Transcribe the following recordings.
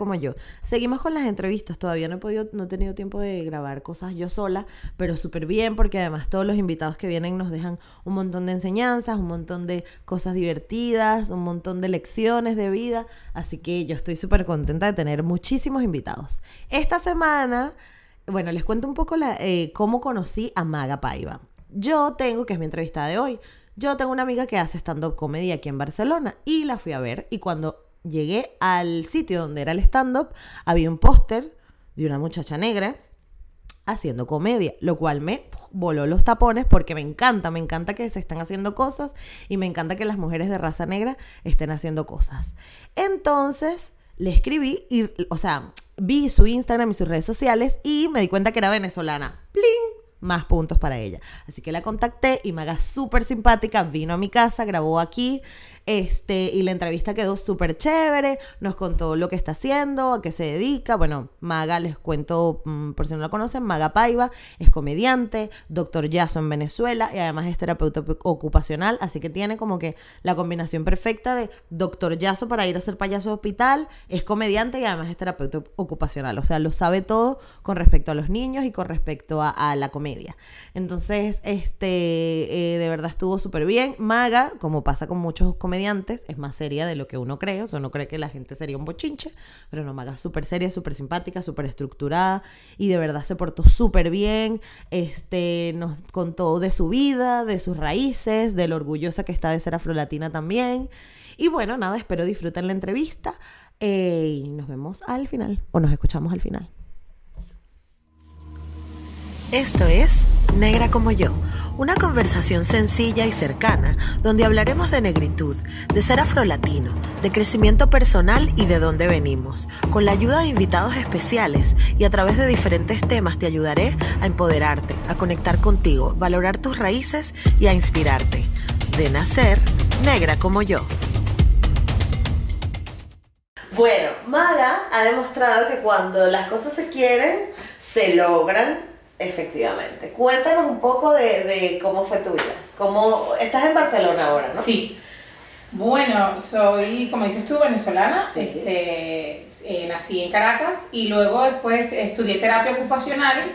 como yo. Seguimos con las entrevistas, todavía no he podido, no he tenido tiempo de grabar cosas yo sola, pero súper bien porque además todos los invitados que vienen nos dejan un montón de enseñanzas, un montón de cosas divertidas, un montón de lecciones de vida, así que yo estoy súper contenta de tener muchísimos invitados. Esta semana, bueno, les cuento un poco la, eh, cómo conocí a Maga Paiva. Yo tengo, que es mi entrevista de hoy, yo tengo una amiga que hace stand-up comedy aquí en Barcelona y la fui a ver y cuando llegué al sitio donde era el stand-up, había un póster de una muchacha negra haciendo comedia, lo cual me voló los tapones porque me encanta, me encanta que se están haciendo cosas y me encanta que las mujeres de raza negra estén haciendo cosas. Entonces le escribí y, o sea, vi su Instagram y sus redes sociales y me di cuenta que era venezolana. ¡Pling! Más puntos para ella. Así que la contacté y me haga súper simpática, vino a mi casa, grabó aquí este, y la entrevista quedó súper chévere, nos contó lo que está haciendo, a qué se dedica. Bueno, Maga, les cuento, mm, por si no la conocen, Maga Paiva es comediante, doctor Yaso en Venezuela y además es terapeuta ocupacional, así que tiene como que la combinación perfecta de doctor Yaso para ir a ser payaso hospital, es comediante y además es terapeuta ocupacional, o sea, lo sabe todo con respecto a los niños y con respecto a, la comedia. Entonces, este, eh, de verdad estuvo súper bien. Maga, como pasa con muchos comediantes, es más seria de lo que uno cree, o sea, uno cree que la gente sería un bochinche, pero no, Maga súper seria, súper simpática, súper estructurada y de verdad se portó súper bien, este, nos contó de su vida, de sus raíces, de lo orgullosa que está de ser afrolatina también. Y bueno, nada, espero disfruten la entrevista eh, y nos vemos al final, o nos escuchamos al final. Esto es Negra como yo, una conversación sencilla y cercana donde hablaremos de negritud, de ser afrolatino, de crecimiento personal y de dónde venimos. Con la ayuda de invitados especiales y a través de diferentes temas te ayudaré a empoderarte, a conectar contigo, valorar tus raíces y a inspirarte. De nacer negra como yo. Bueno, Maga ha demostrado que cuando las cosas se quieren, se logran Efectivamente. Cuéntanos un poco de, cómo fue tu vida. Cómo, estás en Barcelona ahora, ¿no? Sí. Bueno, soy, como dices tú, venezolana. este, eh, nací en Caracas y luego después estudié terapia ocupacional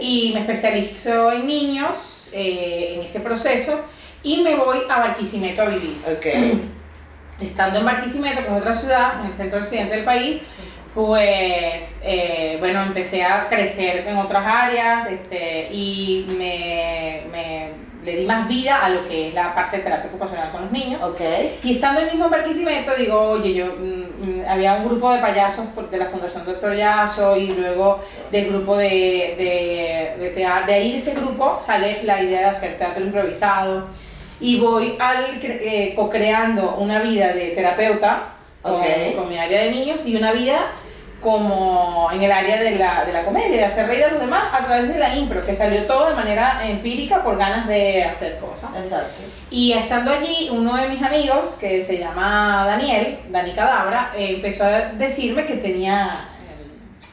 y me especializo en niños, eh, en ese proceso, y me voy a Barquisimeto a vivir. Okay. Estando en Barquisimeto, que es otra ciudad, en el centro occidente del país, pues eh, bueno, empecé a crecer en otras áreas este, y me, me, le di más vida a lo que es la parte de terapia ocupacional con los niños. Okay. Y estando en el mismo Barquisimeto, digo, oye, yo mm, mm, había un grupo de payasos de la Fundación Doctor Yaso y luego del grupo de, de, de teatro. De ahí de ese grupo sale la idea de hacer teatro improvisado y voy al, eh, co-creando una vida de terapeuta con, mi área de niños y una vida como en el área de la, de la comedia, de hacer reír a los demás a través de la impro, que salió todo de manera empírica por ganas de hacer cosas. Exacto. Y estando allí, uno de mis amigos, que se llama Daniel, Dani Cadabra, empezó a decirme que tenía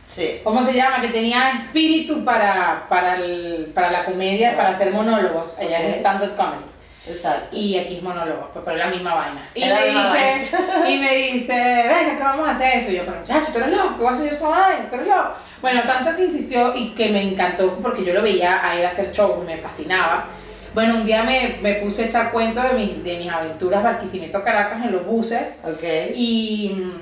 Sí. ¿Cómo se llama? Que tenía espíritu para, para, el, para la comedia, para hacer monólogos. Ella es stand-up comedy. Exacto. Y aquí es monólogo, pues, pero es la misma vaina. Y me, dice, y me dice, venga, ¿qué vamos a hacer eso? Y yo, pero muchacho, tú eres loco, ¿qué vas a hacer yo esa vaina? Tú eres loco. Bueno, tanto que insistió y que me encantó porque yo lo veía a él hacer shows, me fascinaba. Bueno, un día me, me puse a echar cuento de, mis, de mis aventuras Barquisimeto Caracas en los buses. Ok. Y,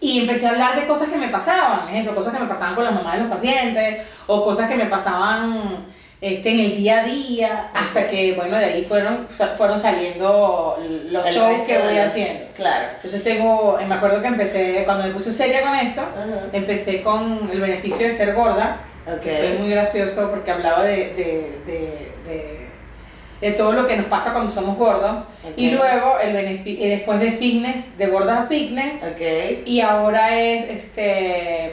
y empecé a hablar de cosas que me pasaban, por ejemplo, cosas que me pasaban con las mamás de los pacientes o cosas que me pasaban este, en el día a día, hasta que, bueno, de ahí fueron, fueron saliendo los shows que voy haciendo. Claro. Entonces tengo, me acuerdo que empecé, cuando me puse seria con esto, empecé con el beneficio de ser gorda, okay. fue muy gracioso porque hablaba de, de, de, de todo lo que nos pasa cuando somos gordos. Y Ok. luego, el benefi- y después de fitness, de gordas a fitness. Ok. Y ahora es este,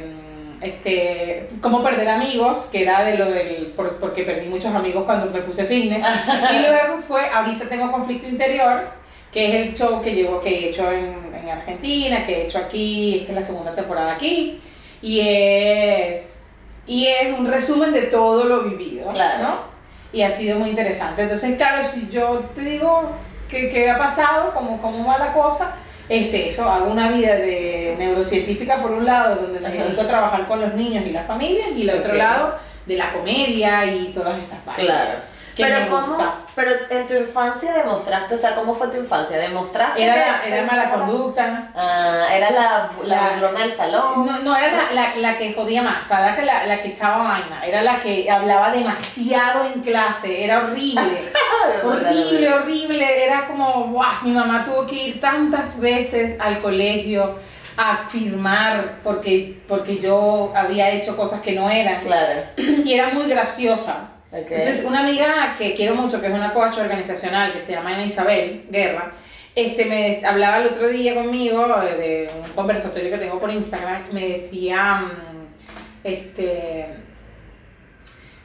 este, cómo perder amigos, que era de lo del, por- porque perdí muchos amigos cuando me puse fitness. y luego fue, ahorita tengo conflicto interior, que es el show que llevo, que he hecho en, en Argentina, que he hecho aquí, esta es la segunda temporada aquí. Y es, y es un resumen de todo lo vivido, Claro. ¿no? Y ha sido muy interesante. Entonces, claro, si yo te digo qué, qué ha pasado, cómo, cómo va la cosa, es eso. Hago una vida de neurocientífica por un lado, donde me dedico a trabajar con los niños y las familias, y el otro lado de la comedia y todas estas partes. Claro. Que Pero me cómo, gusta. pero en tu infancia demostraste, o sea, ¿cómo fue tu infancia? ¿Demostraste Era, que la- te era mala conducta. Ah, era la, la, burlona del salón. No, no era la, la, la que jodía más, o sea, era que la, la que echaba vaina, era la que hablaba demasiado en clase, era horrible. Horrible, horrible. Era como, guau, mi mamá tuvo que ir tantas veces al colegio a firmar porque, porque yo había hecho cosas que no eran. Claro. Y era muy graciosa. Entonces, una amiga que quiero mucho, que es una coach organizacional, que se llama Ana Isabel Guerra, este, me hablaba el otro día conmigo eh, de un conversatorio que tengo por Instagram, me decía, mm, este,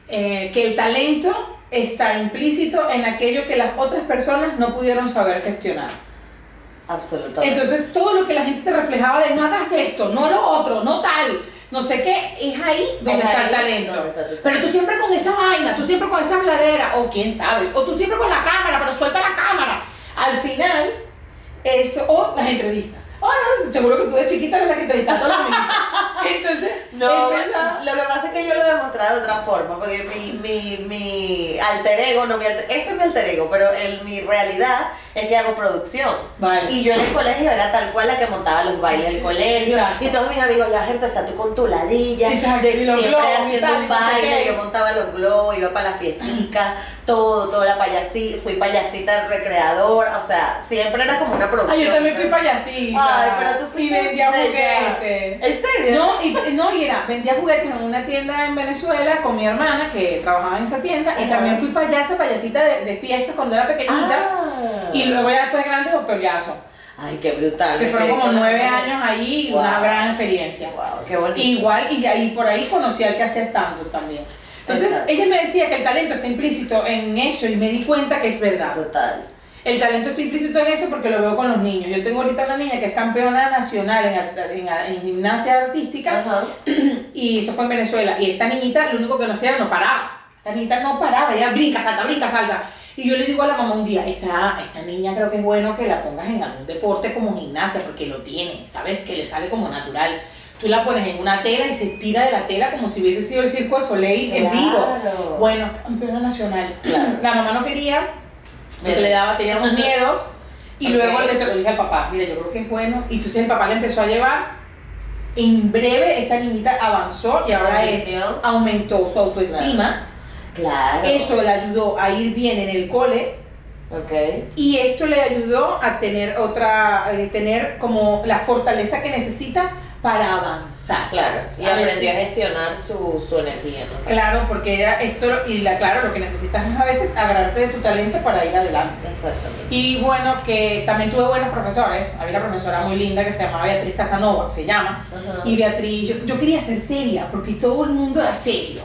eh, que el talento está implícito en aquello que las otras personas no pudieron saber gestionar. Absolutamente. Entonces, todo lo que la gente te reflejaba de no hagas esto, no lo otro, no tal, no sé qué, es ahí donde Es está ahí el talento. donde está tu Pero tú siempre con esa vaina, tú siempre con esa bladera, o quién sabe, o tú siempre con la cámara, pero suelta la cámara. Al final, eso, o las entrevistas. Oh, no, seguro que tú de chiquita eres la que entrevistaste a los niños. Entonces, No, empezaba- lo que pasa es que yo lo he demostrado de otra forma, porque mi, mi, mi alter ego, no mi alter, este es mi alter ego, pero el, mi realidad es que hago producción. Vale. Y yo en el colegio era tal cual la que montaba los bailes del colegio. Exacto. Y todos mis amigos, ya vas a empezar tú con tu ladilla, Exacto, de- y siempre globos y haciendo tal, y un baile, yo montaba los globos, iba para la fiestica, todo, toda la payasita, fui payasita recreador, o sea, siempre era como una producción. Ay, yo también fui payasita. Ay, pero tú Y fuiste vendía bella. juguetes. ¿En serio? No, y, no, y era, vendía juguetes en una tienda en Venezuela con mi hermana que trabajaba en esa tienda y Ajá. también fui payasa, payasita de, de fiesta cuando era pequeñita Ah. Y luego ya después de grande doctor Yaso, Ay, qué brutal. que fueron como nueve años ahí y Wow. una gran experiencia. Wow, qué bonito. Igual, y, y por ahí conocí al que hacía stand también. Entonces, Exacto. ella me decía que el talento está implícito en eso y me di cuenta que es verdad. Total. El talento está implícito en eso porque lo veo con los niños. Yo tengo ahorita una niña que es campeona nacional en, en- en gimnasia artística Ajá. y eso fue en Venezuela. Y esta niñita lo único que no hacía era no paraba. Esta niñita no paraba, ella brinca, salta, brinca, salta. Y yo le digo a la mamá un día, esta, esta niña creo que es bueno que la pongas en algún deporte como gimnasia porque lo tiene, ¿sabes? Que le sale como natural. Tú la pones en una tela y se tira de la tela como si hubiese sido el circo de Soleil en vivo. Claro. Bueno, campeona nacional. Claro. La mamá no quería, porque le daba, tenía unos miedos. Y Ok. luego le se lo dije al papá, mira, yo creo que es bueno. Y entonces el papá le empezó a llevar. En breve esta niñita avanzó y ahora es, aumentó su autoestima. Claro. Eso le ayudó a ir bien en el cole. Ok. Y esto le ayudó a tener otra, a tener como la fortaleza que necesita para avanzar. Claro. Y A veces- aprendió a gestionar su, su energía, ¿no? Claro, porque era esto, y la, claro, lo que necesitas es a veces agarrarte de tu talento para ir adelante. Exactamente. Y bueno, que también tuve buenos profesores. Había una profesora muy linda que se llamaba Beatriz Casanova, se llama. Y Beatriz, yo, yo quería ser seria, porque todo el mundo era serio.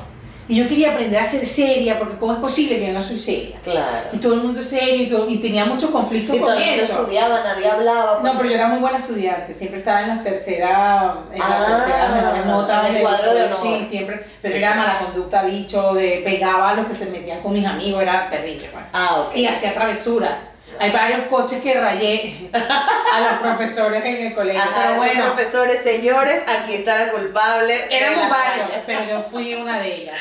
Y yo quería aprender a ser seria, porque ¿cómo es posible que yo no soy seria? Claro. Y todo el mundo es serio y, todo- y tenía muchos conflictos Y con eso. estudiaba, nadie hablaba. No, pero yo era muy buena estudiante, siempre estaba en las terceras, en las Ah, terceras mejores notas. en el cuadro de honor. Sí, siempre, pero era mala conducta, bicho, de pegaba a los que se metían con mis amigos, era terrible, pues. Ah, ok. Y hacía travesuras. Hay varios coches que rayé a los profesores en el colegio, Ajá, pero bueno, profesores, señores, aquí está la culpable. éramos varios, pero yo fui una de ellas.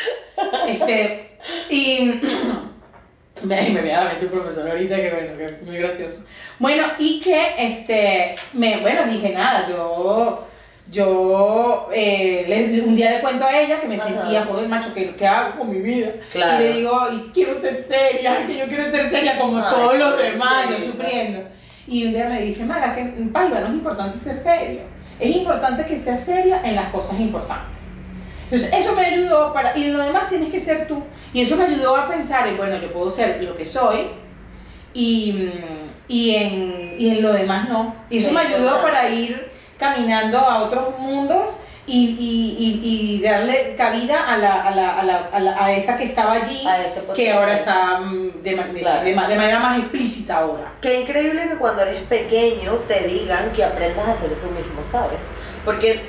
Este, y me, me viene a mente un profesor ahorita que bueno, que es muy gracioso. Bueno, y que este, me, bueno, dije nada, yo, yo eh, le- un día le cuento a ella que me Ajá. sentía, joder, macho, ¿qué, qué hago con mi vida? Claro. Y le digo, y quiero ser seria, que yo quiero ser seria como Ay, todos los demás, yo sufriendo. Y un día me dice, Maga, que Paiva, no es importante ser serio, es importante que seas seria en las cosas importantes. Entonces, eso me ayudó para. Y lo demás tienes que ser tú. Y eso me ayudó a pensar en, bueno, yo puedo ser lo que soy y, y, en, y en lo demás no. Y eso me ayudó para ir caminando a otros mundos y, y, y, y darle cabida a, la, a, la, a, la, a, la- a esa que estaba allí, que ahora está mm, de, de- Claro. de de manera más explícita ahora. Qué increíble que cuando eres pequeño te digan que aprendas a ser tú mismo, ¿sabes? Porque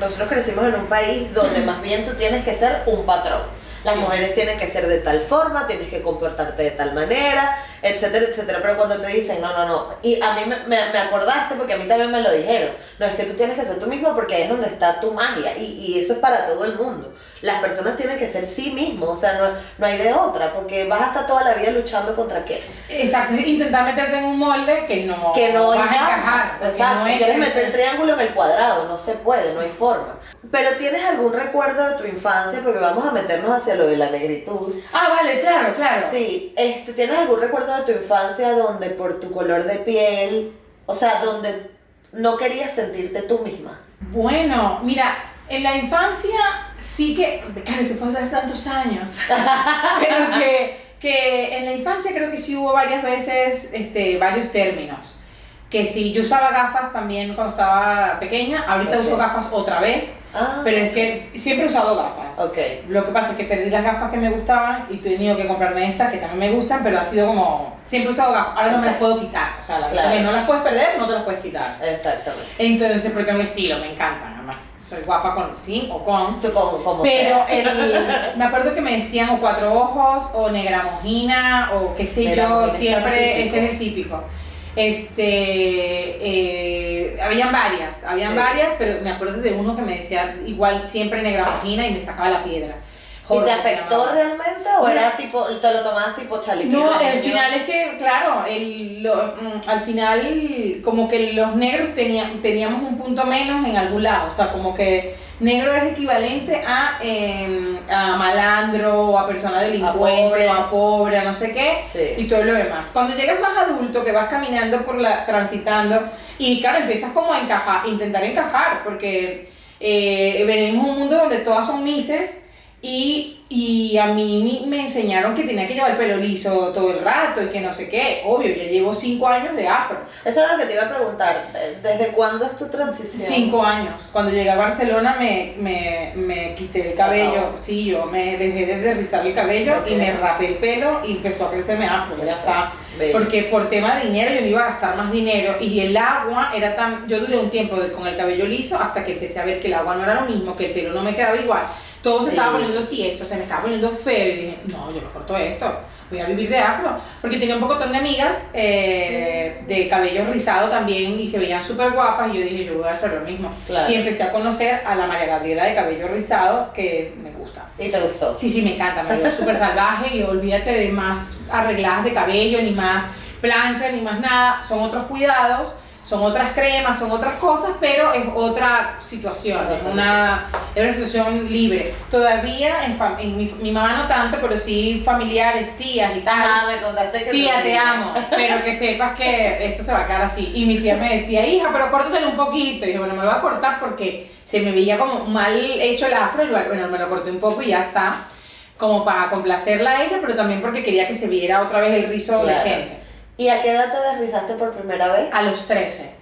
nosotros crecimos en un país donde más bien tú tienes que ser un patrón. Las Sí. mujeres tienen que ser de tal forma, tienes que comportarte de tal manera, etcétera, etcétera. Pero cuando te dicen, no, no, no, y a mí me, me, me acordaste porque a mí también me lo dijeron, no, es que tú tienes que ser tú mismo porque ahí es donde está tu magia y, y eso es para todo el mundo. Las personas tienen que ser sí mismos, o sea, no, no hay de otra, porque vas a estar toda la vida luchando contra qué. Exacto, intentar meterte en un molde que no, que no vas a encaja. encajar. Exacto, no es quieres meter el triángulo en el cuadrado, no se puede, no hay forma. Pero tienes algún recuerdo de tu infancia, porque vamos a meternos hacia lo de la negritud. Ah, vale, claro, claro. Sí, este, ¿tienes algún recuerdo de tu infancia donde por tu color de piel, o sea, donde no querías sentirte tú misma? Bueno, mira, en la infancia sí que, claro que fue hace tantos años, pero que, que en la infancia creo que sí hubo varias veces este, varios términos. Que si yo usaba gafas también cuando estaba pequeña, ahorita Ok. uso gafas otra vez, Ah, pero es que siempre he usado gafas. Ok, Lo que pasa es que perdí las gafas que me gustaban y he tenido que comprarme estas que también me gustan, pero ha sido como. Siempre he usado gafas, ahora no me las puedo quitar. O sea, las Claro. que no las puedes perder, no te las puedes quitar. exactamente. Entonces, porque tengo estilo, me encantan. Además, soy guapa con sin o con. Como, como Pero el, me acuerdo que me decían o cuatro ojos o negra mojina o qué sé Negra yo, siempre ese es el típico. Este, eh, habían varias, habían Sí. varias, pero me acuerdo de uno que me decía igual siempre negra mojina y me sacaba la piedra. ¿Y te afectó realmente o era tipo, te lo tomabas tipo chalequito? No, al final es que, claro, el, lo- mm, al final como que los negros tenía- teníamos un punto menos en algún lado, o sea, como que negro es equivalente a, eh, a malandro, o a persona delincuente, pobre. o a pobre, a no sé qué, Sí. y todo lo demás. Cuando llegas más adulto, que vas caminando por la, transitando, y claro, empiezas como a encajar, intentar encajar, porque eh, venimos a un mundo donde todas son mises, y, y a mí me enseñaron que tenía que llevar el pelo liso todo el rato y que no sé qué. Obvio, ya llevo cinco años de afro. Eso era lo que te iba a preguntar. ¿de- ¿Desde cuándo es tu transición? Cinco años. Cuando llegué a Barcelona me, me, me quité el cabello. Sí, yo me dejé de rizar el cabello y Ok. me rapé el pelo y empezó a crecerme afro. Ya está. Bello. Porque por tema de dinero yo no iba a gastar más dinero y el agua era tan... Yo duré un tiempo con el cabello liso hasta que empecé a ver que el agua no era lo mismo, que el pelo no me quedaba igual. Todo se Sí. estaba poniendo tieso, se me estaba poniendo feo y dije, no, yo me corto esto, voy a vivir de afro. Porque tenía un pocotón de amigas eh, de cabello rizado también y se veían súper guapas y yo dije, yo voy a hacer lo mismo. Claro. Y empecé a conocer a la María Gabriela de cabello rizado que me gusta. ¿Y te gustó? Sí, sí, me encanta, me veo súper salvaje y olvídate de más arregladas de cabello, ni más plancha, ni más nada. Son otros cuidados, son otras cremas, son otras cosas, pero es otra situación, es una, es una situación libre. Todavía en, fam- en mi, mi mamá no tanto, pero sí familiares, tías y tal. Ah, me contaste que Tía, te amo, pero que sepas que esto se va a quedar así. Y mi tía me decía, hija, pero córtatelo un poquito. Y dije, bueno, me lo voy a cortar porque se me veía como mal hecho el afro. Y bueno, me lo corté un poco y ya está. Como para complacerla a ella, pero también porque quería que se viera otra vez el rizo Claro. decente. ¿Y a qué edad te desrizaste por primera vez? A los 13.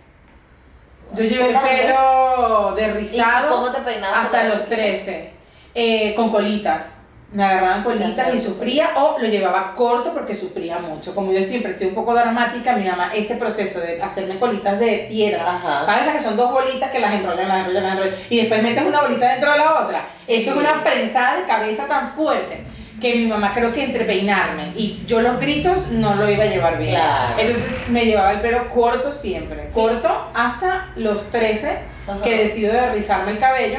Yo llevé el pelo ¿Y derrizado cómo te peinabas? hasta los eras chiquita? 13. eh, con colitas. Me agarraban colitas y sufría o lo llevaba corto porque sufría mucho. Como yo siempre he sido un poco dramática, mi mamá, ese proceso de hacerme colitas de piedra, Ajá. ¿sabes? Las que son dos bolitas que las enrollan, las enrollan, las enrollan y después metes una bolita dentro de la otra. Eso es una prensada de cabeza tan fuerte que mi mamá creo que entre peinarme y yo los gritos no lo iba a llevar bien. Claro. Entonces me llevaba el pelo corto siempre, corto hasta los 13 Ajá. que decido de rizarme el cabello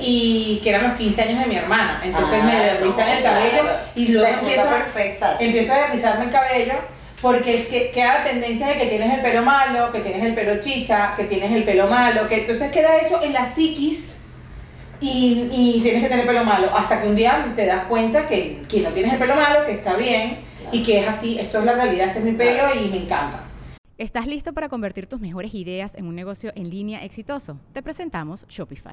y que eran los 15 años de mi hermana. Entonces Ah, me derrizan no, el cabello claro. y luego empiezo, a- perfecta. empiezo a derrizarme el cabello porque es que queda la tendencia de que tienes el pelo malo, que tienes el pelo chicha, que tienes el pelo malo, que entonces queda eso en la psiquis y, y tienes que tener el pelo malo hasta que un día te das cuenta que, que no tienes el pelo malo, que está bien y que es así, esto es la realidad, este es mi pelo y me encanta. ¿Estás listo para convertir tus mejores ideas en un negocio en línea exitoso? Te presentamos Shopify.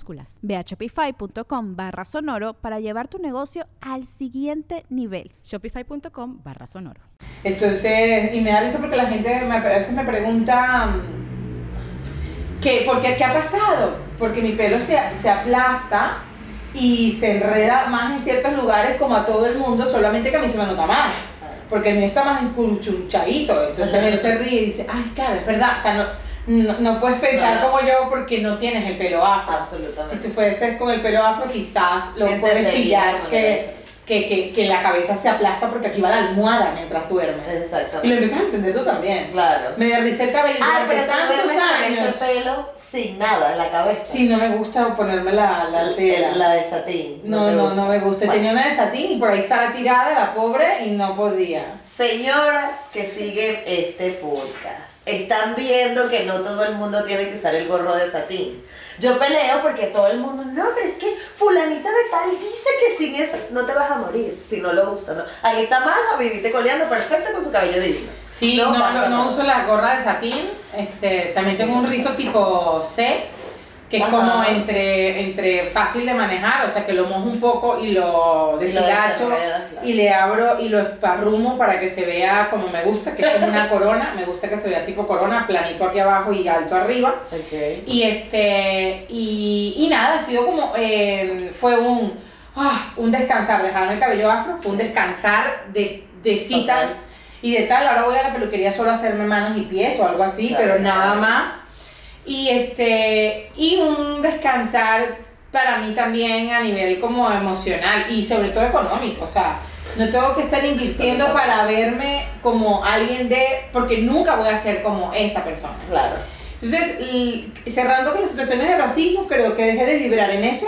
Ve a shopify.com barra sonoro para llevar tu negocio al siguiente nivel. Shopify.com barra sonoro. Entonces, y me da risa porque la gente me, a veces me pregunta, mm, ¿qué, por qué, ¿qué ha pasado? Porque mi pelo se, se aplasta y se enreda más en ciertos lugares como a todo el mundo, solamente que a mí se me nota más. Porque el mío está más encuruchunchadito. Entonces él se ríe y dice, ay, claro, es verdad. O sea, no, no, no puedes pensar como yo porque no tienes el pelo afro. Absolutamente. Si tú fueses con el pelo afro, quizás lo puedes pillar que, que, que, que la cabeza se aplasta porque aquí va la almohada mientras duermes. Y lo Exactamente. empiezas a entender tú también. Claro. Me derricé el cabello Ah, pero tantos años. ese pelo sin nada en la cabeza. Sí, no me gusta ponerme la, la tela. La de satín. no, no, gusta. no me gusta. Bueno, Tenía una de satín y por ahí estaba tirada la pobre y no podía. Señoras que siguen este podcast, están viendo que no todo el mundo tiene que usar el gorro de satín. Yo peleo porque todo el mundo, no, pero es que fulanita de tal dice que sin eso no te vas a morir si no lo usas. ¿no? Ahí está Maga, viviste coleando perfecto con su cabello divino. Sí, no, uso la gorra de satín. Este, también tengo un rizo tipo C, que es Ajá. como entre, entre fácil de manejar, o sea que lo mojo un poco y lo deshilacho claro. y le abro y lo esparrumo para que se vea como me gusta, que es como una corona. Me gusta que se vea tipo corona, planito aquí abajo y alto arriba. Y este, y, y nada, ha sido como, eh, fue un, ah, un descansar, dejarme el cabello afro, fue un descansar de, de citas y de tal. Ahora voy a la peluquería solo a hacerme manos y pies o algo así, Claro. pero nada más. Y este, y un descansar para mí también a nivel como emocional y sobre todo económico, o sea, no tengo que estar invirtiendo para verme como alguien de, porque nunca voy a ser como esa persona. Claro. Entonces, cerrando con las situaciones de racismo, creo que dejé de vibrar en eso,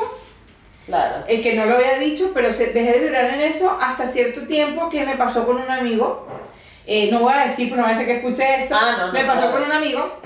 Claro. eh, que no lo había dicho, pero dejé de vibrar en eso hasta cierto tiempo que me pasó con un amigo, eh, no voy a decir, pero no va a ser que escuche esto, Ah, no, no, me pasó claro. con un amigo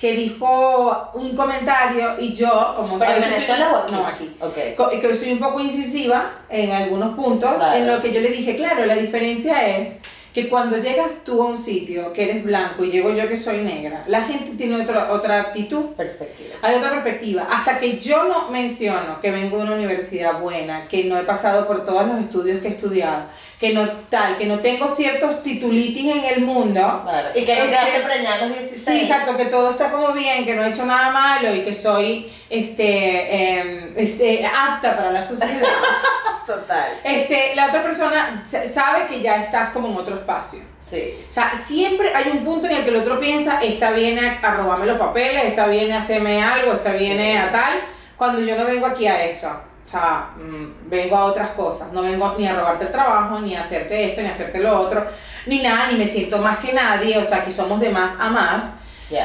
que dijo un comentario y yo, como ¿Pero en Venezuela o aquí? No, aquí. Ok. Co- que soy un poco incisiva en algunos puntos, en lo que yo le dije, claro, la diferencia es que cuando llegas tú a un sitio que eres blanco y llego yo que soy negra, la gente tiene otra, otra actitud, Perspectiva. hay otra perspectiva. Hasta que yo no menciono que vengo de una universidad buena, que no he pasado por todos los estudios que he estudiado, que no tal, que no tengo ciertos titulitis en el mundo, Claro. Y que no quedaste que- preñada los 16. Sí, exacto, que todo está como bien, que no he hecho nada malo y que soy este, em, este, apta para la sociedad. Total. este, la otra persona sa- sabe que ya estás como en otro espacio. Sí. O sea, siempre hay un punto en el que el otro piensa, esta viene a, robarme los papeles, esta viene a hacerme algo, esta viene a tal, cuando yo no vengo aquí a eso. O sea, mm, vengo a otras cosas, no vengo ni a robarte el trabajo, ni a hacerte esto, ni a hacerte lo otro, ni nada, ni me siento más que nadie, o sea, aquí somos de más a más.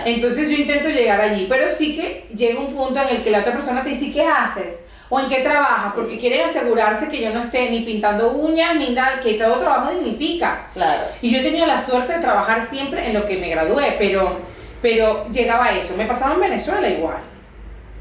Entonces yo intento llegar allí, pero sí que llega un punto en el que la otra persona te dice, ¿qué haces? ¿O en qué trabajas? Porque quieren asegurarse que yo no esté ni pintando uñas, ni nada, que todo trabajo dignifica. Claro. Y yo he tenido la suerte de trabajar siempre en lo que me gradué, pero, pero llegaba a eso. Me pasaba en Venezuela igual.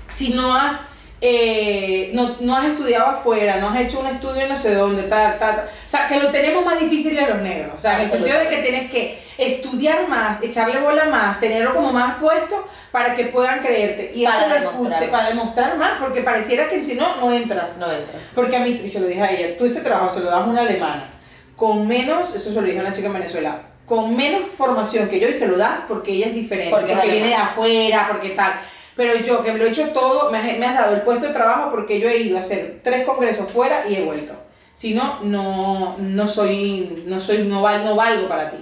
Si no has, eh, no, no has estudiado afuera, no has hecho un estudio en no sé dónde, tal, tal, tal. O sea, que lo tenemos más difícil a los negros. O sea, en el sentido de que tienes que estudiar más, echarle bola más, tenerlo como más puesto para que puedan creerte. Y Para eso lo demostrar. para demostrar más, porque pareciera que si no, no entras. No entra. Porque a mí, y se lo dije a ella, tú este trabajo se lo das a una alemana, con menos, eso se lo dije a una chica en Venezuela, con menos formación que yo y se lo das porque ella es diferente, Porque porque, viene de afuera, porque tal. Pero yo que me lo he hecho todo, me has, me has dado el puesto de trabajo porque yo he ido a hacer tres congresos fuera y he vuelto. Si no, no, no soy, no soy, no, val, no valgo para ti.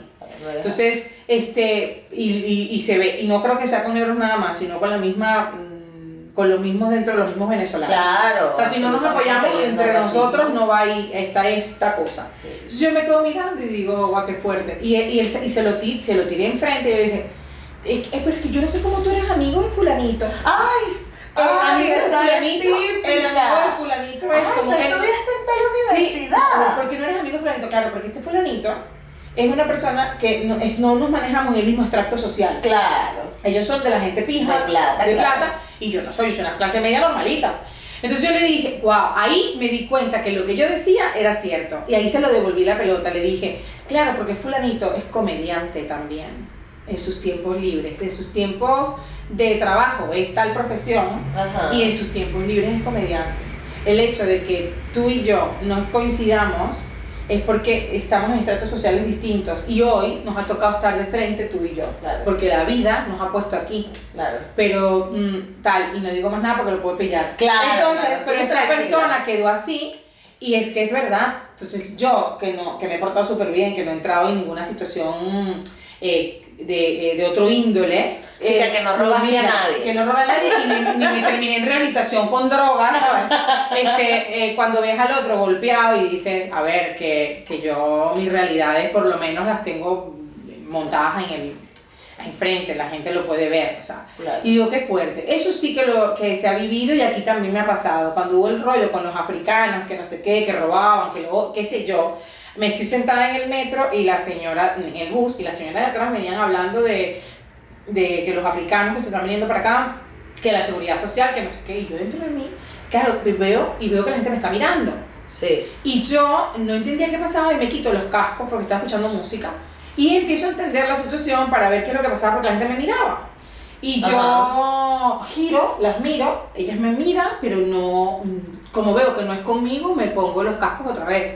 Entonces, este, y, y, y se ve, y no creo que sea con negros nada más, sino con la misma mm, con los mismos dentro de los mismos venezolanos. Claro. O sea, si no nos apoyamos teniendo entre nosotros, no va a ir esta, esta cosa. Entonces yo me quedo mirando y digo, guau, qué fuerte. Y, y, él y se, lo se lo tiré enfrente y le dije, es que, eh, pero es que yo no sé cómo tú eres amigo de fulanito. ¡Ay! El ¡Ay, amigo de es fulanito, el amigo de fulanito es como tú que... estudiaste en tal Sí, universidad. porque no eres amigo de fulanito, claro, porque este fulanito es una persona que no, es- no nos manejamos en el mismo extracto social. Claro. Ellos son de la gente pija, De plata, de claro. plata, y yo no soy, yo soy una clase media normalita. Entonces yo le dije, wow, ahí me di cuenta que lo que yo decía era cierto. Y ahí se lo devolví la pelota, le dije, claro, porque fulanito es comediante también, en sus tiempos libres, en sus tiempos de trabajo, es tal profesión, Ajá. y en sus tiempos libres es comediante. El hecho de que tú y yo nos coincidamos es porque estamos en estratos sociales distintos y hoy nos ha tocado estar de frente tú y yo, Claro. porque la vida nos ha puesto aquí. Claro. Pero mm, tal, y no digo más nada porque lo puedo pillar. Claro, Entonces, claro, pero esta tranquila. persona quedó así y es que es verdad. Entonces yo, que, no, que me he portado súper bien, que no he entrado en ninguna situación eh, de, eh, de otro índole. Chica, eh, que no robaste a nadie. Que no robé a nadie y ni, ni me terminé en rehabilitación con drogas, ¿sabes? Este, eh, cuando ves al otro golpeado y dices, a ver, que, que yo mis realidades por lo menos las tengo montadas en el enfrente, la gente lo puede ver, o sea, Claro. y digo qué fuerte. Eso sí que lo que se ha vivido y aquí también me ha pasado. Cuando hubo el rollo con los africanos, que no sé qué, que robaban, que lo, qué sé yo. Me estoy sentada en el metro y la señora, en el bus, y la señora de atrás venían hablando de, de que los africanos que se están viniendo para acá, que la seguridad social, que no sé qué, y yo dentro de mí, claro, veo y veo que la gente me está mirando. Sí. Y yo no entendía qué pasaba y me quito los cascos porque estaba escuchando música y empiezo a entender la situación para ver qué es lo que pasaba porque la gente me miraba. Y yo giro, las miro, ellas me miran, pero no, como veo que no es conmigo, me pongo los cascos otra vez.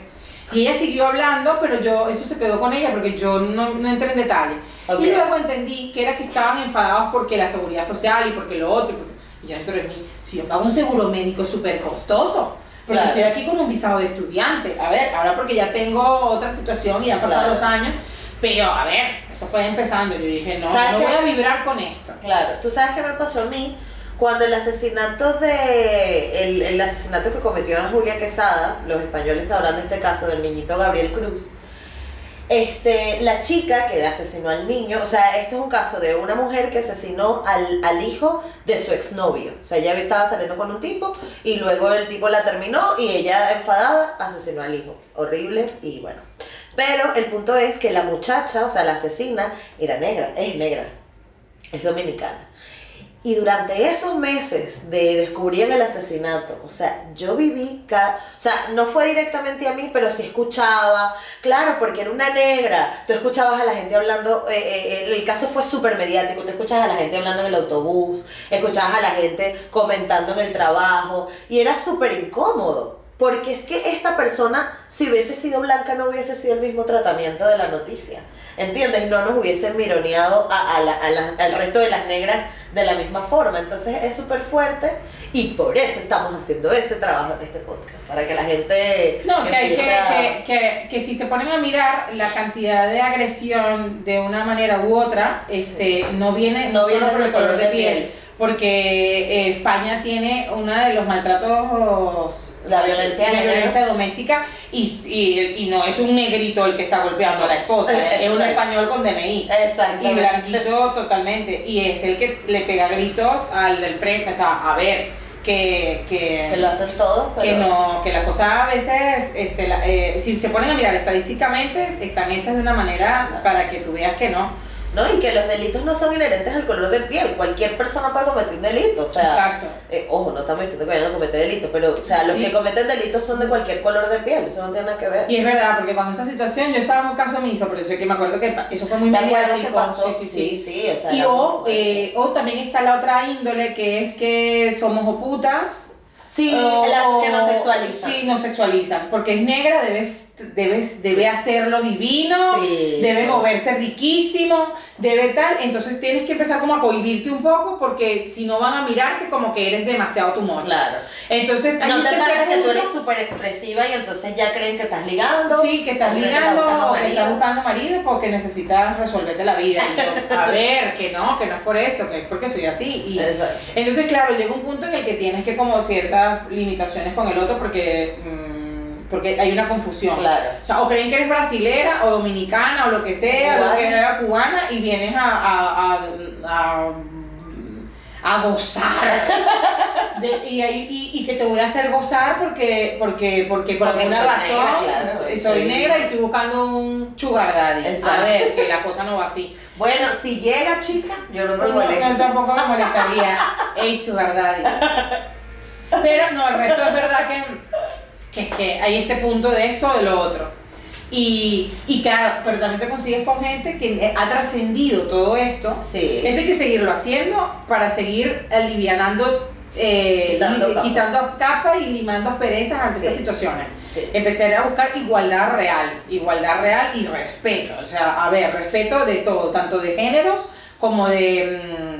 Y ella siguió hablando, pero yo, eso se quedó con ella porque yo no, no entré en detalle. Ok. Y luego entendí que era que estaban enfadados porque la seguridad social y porque lo otro. y yo dentro de mí, si yo pago un seguro médico súper costoso, porque Claro. estoy aquí con un visado de estudiante. A ver, ahora porque ya tengo otra situación y ya han pasado Claro. los años, pero a ver, esto fue empezando. Yo dije, no, ¿Sabes no qué? voy a vibrar con esto. Claro, tú sabes qué me pasó a mí cuando el asesinato de el, el asesinato que cometió Ana Julia Quesada, los españoles sabrán de este caso del niñito Gabriel Cruz. Este, la chica que asesinó al niño, o sea, este es un caso de una mujer que asesinó al, al hijo de su exnovio. O sea, ella estaba saliendo con un tipo y luego el tipo la terminó y ella enfadada asesinó al hijo. Horrible y bueno. Pero el punto es que la muchacha, o sea, la asesina, era negra, es negra, es dominicana. Y durante esos meses de descubrir el asesinato, o sea, yo viví, ca- o sea, no fue directamente a mí, pero sí escuchaba, claro, porque era una negra, tú escuchabas a la gente hablando, eh, eh, el caso fue súper mediático, tú escuchabas a la gente hablando en el autobús, escuchabas a la gente comentando en el trabajo, y era súper incómodo. Porque es que esta persona, si hubiese sido blanca, no hubiese sido el mismo tratamiento de la noticia. ¿Entiendes? No nos hubiesen mironeado a, a la- a la- al resto de las negras de la misma forma. Entonces es súper fuerte y por eso estamos haciendo este trabajo en este podcast. Para que la gente. No, que, hay que, a- que, que, que si se ponen a mirar la cantidad de agresión de una manera u otra, este, no viene No no viene solo por el color color de de piel, piel. Porque eh, España tiene uno de los maltratos, La violencia de violencia doméstica y, y, y no es un negrito el que está golpeando a la esposa, es un español con DNI. Y blanquito totalmente. Y es el que le pega gritos al del frente. O sea, a ver, que, que, Que lo hacen todos, pero. que no, que la cosa a veces, este, la- eh, si se ponen a mirar estadísticamente, están hechas de una manera para que tú veas que no. No, y que los delitos no son inherentes al color de piel. Cualquier persona puede cometer un delito. O sea, Exacto. eh, ojo, no estamos diciendo que vayan a cometer delitos, pero, o sea, los Sí. que cometen delitos son de cualquier color de piel. Eso no tiene nada que ver. Y es verdad, porque cuando esa situación, yo estaba en un caso omiso, pero sé que me acuerdo que eso fue muy ¿Te acuerdas mediático. pasó? Sí, sí, sí. sí, o sea. Y o, eh, o también está la otra índole que es que somos o putas Sí, las que no sexualizan. Sí, no sexualizan. Porque es negra, debes, debes, debe hacerlo divino, Sí. debe moverse riquísimo, debe tal. Entonces tienes que empezar como a cohibirte un poco porque si no van a mirarte como que eres demasiado tu mocho. Claro. Entonces No te pasa que tú eres súper expresiva y entonces ya creen que estás ligando. Sí, que estás ligando o que estás buscando marido porque necesitas resolverte la vida. Y yo, a ver, que no, que no es por eso, que es porque soy así. Y, Exacto. entonces, claro, llega un punto en el que tienes que como ciertas limitaciones con el otro porque, mm, porque hay una confusión. Claro. O sea, o creen que eres brasilera o dominicana o lo que sea, o Cubana. que sea cubana y vienes a, a, a, a, a gozar. De- y, y, y que te voy a hacer gozar porque, porque, porque por Porque alguna soy razón negra, claro, soy soy- negra y estoy buscando un sugar daddy. Exacto. A ver, que la cosa no va así. Bueno, si llega chica, yo no me no, tampoco me molestaría. Hey, sugar daddy. Pero no, el resto es verdad que, que, que hay este punto de esto o de lo otro. Y, y claro, pero también te consigues con gente que ha trascendido todo esto. Sí. Esto hay que seguirlo haciendo para seguir alivianando, eh, Quitando li- capas. quitando capas y limando asperezas ante Sí. estas situaciones. Sí. Empecé a buscar igualdad real, igualdad real y respeto. O sea, a ver, respeto de todo, tanto de géneros como de, mm,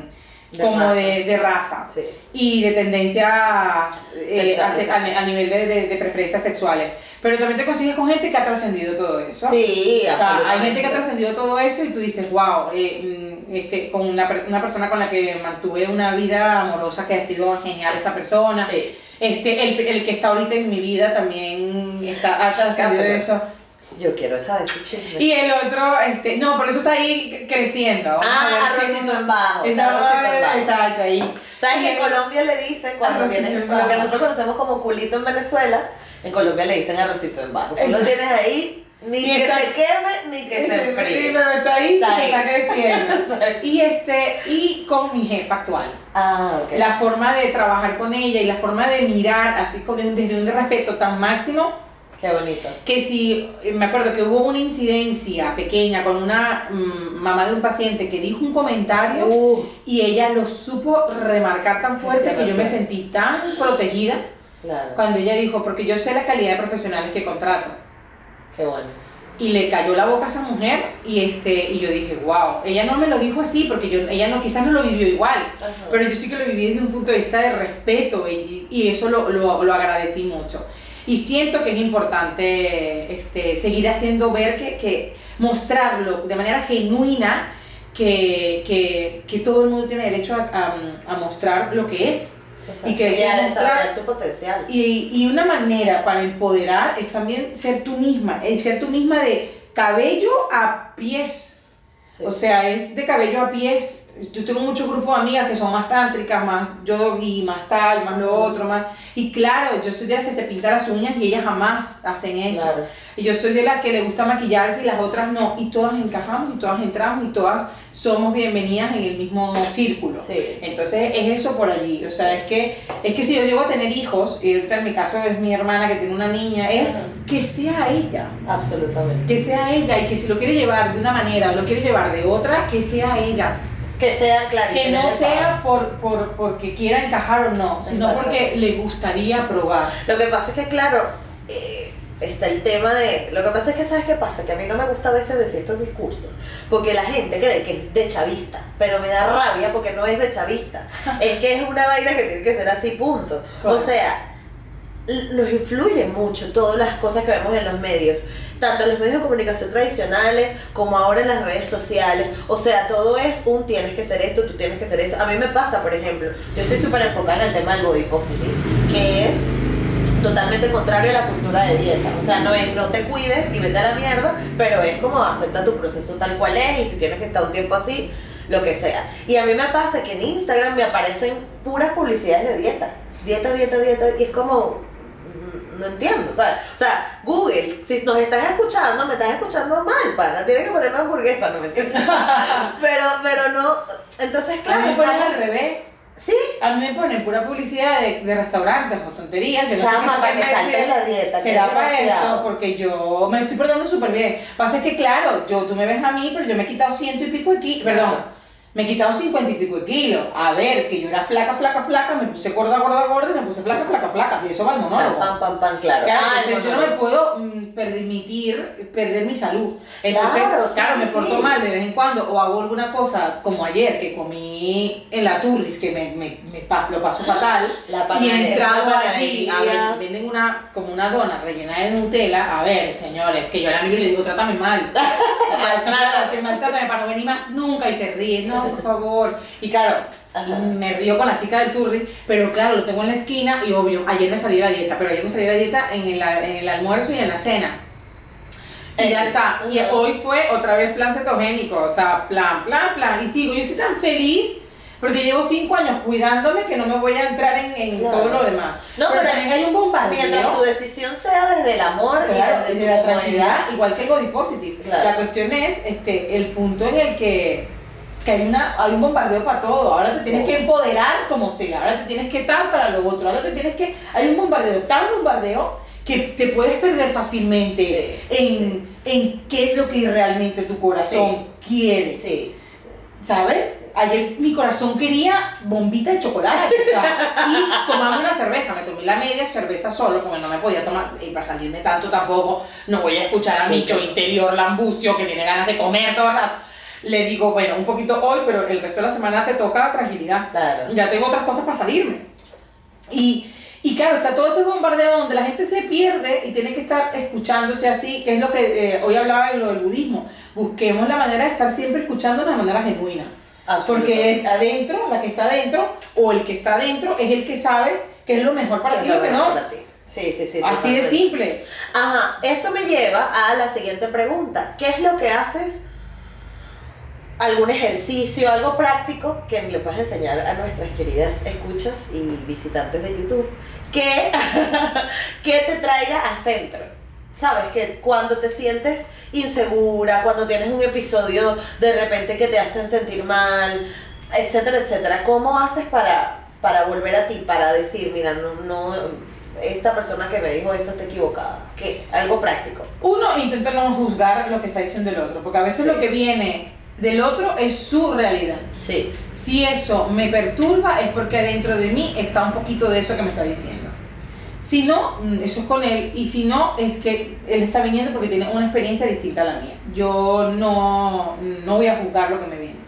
De como raza. de, de raza Sí. y de tendencias eh, a, nivel de, de- preferencias sexuales. Pero también te consigues con gente que ha trascendido todo eso. Sí, O sea, hay gente que ha trascendido todo eso y tú dices, wow, eh, mm, es que con una, una persona con la que mantuve una vida amorosa que ha sido genial esta persona. Sí. Este, el, el que está ahorita en mi vida también está, ha trascendido eso. Yo quiero saber ese chisme. Y el otro, este, no, por eso está ahí creciendo. Vamos Ah, arrocito en bajo. Exacto, ahí. ¿Sabes que en Colombia le dicen cuando tienes en lo que nosotros conocemos como culito en Venezuela? En Colombia le dicen arrocito en bajo. Tú lo tienes ahí, ni que está- se queme, ni que se Sí, enfríe. pero está ahí Está y se ahí. está creciendo. Y este, y con mi jefa actual. Ah, ok. La forma de trabajar con ella y la forma de mirar así con- desde un respeto tan máximo Qué bonito. que si eh, me acuerdo que hubo una incidencia pequeña con una mm, mamá de un paciente que dijo un comentario Uh, y ella lo supo remarcar tan fuerte que yo me sentí tan protegida claro. cuando ella dijo, porque yo sé la calidad de profesionales que contrato. Qué bueno. Y le cayó la boca a esa mujer y este y yo dije, wow, ella no me lo dijo así porque yo, ella no quizás no lo vivió igual, Ajá. pero yo sí que lo viví desde un punto de vista de respeto y, y eso lo, lo, lo agradecí mucho. Y siento que es importante este, seguir haciendo ver que, que mostrarlo de manera genuina que, que, que todo el mundo tiene derecho a, a- a mostrar lo que es. Y que que a desarrollar su potencial. Y, y una manera para empoderar es también ser tú misma, es ser tú misma de cabello a pies. Sí. O sea, es de cabello a pies. Yo tengo muchos grupos de amigas que son más tántricas, más yogi, más tal, más lo otro, más... Y claro, yo soy de las que se pintan las uñas y ellas jamás hacen eso. Claro. Y yo soy de las que le gusta maquillarse y las otras no. Y todas encajamos y todas entramos y todas somos bienvenidas en el mismo círculo. Sí. Entonces es eso por allí. O sea, es que, es que si yo llego a tener hijos, y ahorita en mi caso es mi hermana que tiene una niña, es que sea ella. Absolutamente. Que sea ella y que si lo quiere llevar de una manera o lo quiere llevar de otra, que sea ella. Que sea claro. Que no sea por, por, porque quiera encajar o no, sino porque le gustaría probar. Lo que pasa es que, claro, eh, está el tema de. Lo que pasa es que, ¿sabes qué pasa? Que a mí no me gusta a veces decir estos discursos. Porque la gente cree que es de chavista. Pero me da rabia porque no es de chavista. es que es una vaina que tiene que ser así, punto. O sea, nos influye mucho todas las cosas que vemos en los medios. Tanto en los medios de comunicación tradicionales como ahora en las redes sociales. O sea, todo es un tienes que ser esto, tú tienes que ser esto. A mí me pasa, por ejemplo, yo estoy súper enfocada en el tema del body positive, que es totalmente contrario a la cultura de dieta. O sea, no es no te cuides y vete a la mierda, pero es como acepta tu proceso tal cual es y si tienes que estar un tiempo así, lo que sea. Y a mí me pasa que en Instagram me aparecen puras publicidades de dieta. Dieta, dieta, dieta. Y es como, no entiendo, ¿sabes? O sea, Google, si nos estás escuchando, me estás escuchando mal, pana. Tienes que ponerme hamburguesa, no me entiendes. pero, pero no. Entonces, a claro, mí me ponen al revés. Sí, A mí me ponen pura publicidad de, de restaurantes o tonterías. yo no sé Chama, qué para que saltes la dieta, Será para eso, porque yo me estoy portando súper bien. Pasa es que, claro, yo, tú me ves a mí, pero yo me he quitado ciento y pico aquí, perdón, Me he quitado 50 y pico de kilos. A ver, que yo era flaca, flaca, flaca, me puse gorda, gorda, gorda y me puse flaca, flaca, flaca. De eso va el monólogo. Pam, pam, pam, claro. Claro, Ah, entonces yo no me puedo mm, permitir perder mi salud. Entonces, Claro, claro, sí, me sí, porto mal de vez en cuando o hago alguna cosa como ayer que comí en la Turris, que me, me, me pas- lo paso fatal. La y he entrado allí, a ver, venden una, como una dona rellena de Nutella. A ver, señores, que yo la miro y le digo, trátame mal. Maltrátame, maltrátame para no venir más nunca. Y se ríe, no, por favor. Y claro, Ajá. me río con la chica del turri, pero claro, lo tengo en la esquina y obvio, ayer me salí la dieta, pero ayer me salí la dieta en el, en el almuerzo y en la cena. Y ya Eh, está. Y hoy fue otra vez plan cetogénico, o sea, plan, plan, plan. Y sigo, yo estoy tan feliz porque llevo cinco años cuidándome que no me voy a entrar en, en todo lo demás. No, pero, pero también hay un bombardeo. Mientras tu decisión sea desde el amor Claro, y de desde la tranquilidad, igual que el body positive. Claro. La cuestión es este, el punto en el que, que hay, una, hay un bombardeo para todo. Ahora te tienes que empoderar como sea, ahora te tienes que tal para lo otro, ahora te tienes que... Hay un bombardeo, tan bombardeo que te puedes perder fácilmente en, en qué es lo que realmente tu corazón quiere. ¿Sabes? Ayer mi corazón quería bombita de chocolate, o sea, y tomaba una cerveza, me tomé la media cerveza solo, porque no me podía tomar, y para salirme tanto tampoco, no voy a escuchar a mi sí. interior lambucio que tiene ganas de comer todo el rato. Le digo, bueno, un poquito hoy, pero el resto de la semana te toca tranquilidad. Claro. Ya tengo otras cosas para salirme. Y, y claro, está todo ese bombardeo donde la gente se pierde y tiene que estar escuchándose así, que es lo que eh, hoy hablaba de lo del budismo. Busquemos la manera de estar siempre escuchando de manera genuina. Porque es adentro, la que está adentro, o el que está adentro es el que sabe qué es lo mejor para ti o que no. Sí, sí, sí. Así de simple. Ajá, eso me lleva a la siguiente pregunta. ¿Qué es lo que haces? ¿Algún ejercicio, algo práctico que le puedas enseñar a nuestras queridas escuchas y visitantes de YouTube que, que te traiga a centro? Sabes que cuando te sientes insegura, cuando tienes un episodio de repente que te hacen sentir mal, etcétera, etcétera, ¿cómo haces para, para volver a ti, para decir, mira, no, no, esta persona que me dijo esto está equivocada? ¿Qué? Algo práctico. Uno, intento no juzgar lo que está diciendo el otro, porque a veces Sí. lo que viene del otro es su realidad. Sí. Si eso me perturba es porque dentro de mí está un poquito de eso que me está diciendo. Si no, mm, eso es con él. Y si no, es que él está viniendo porque tiene una experiencia distinta a la mía. Yo no, no voy a juzgar lo que me viene.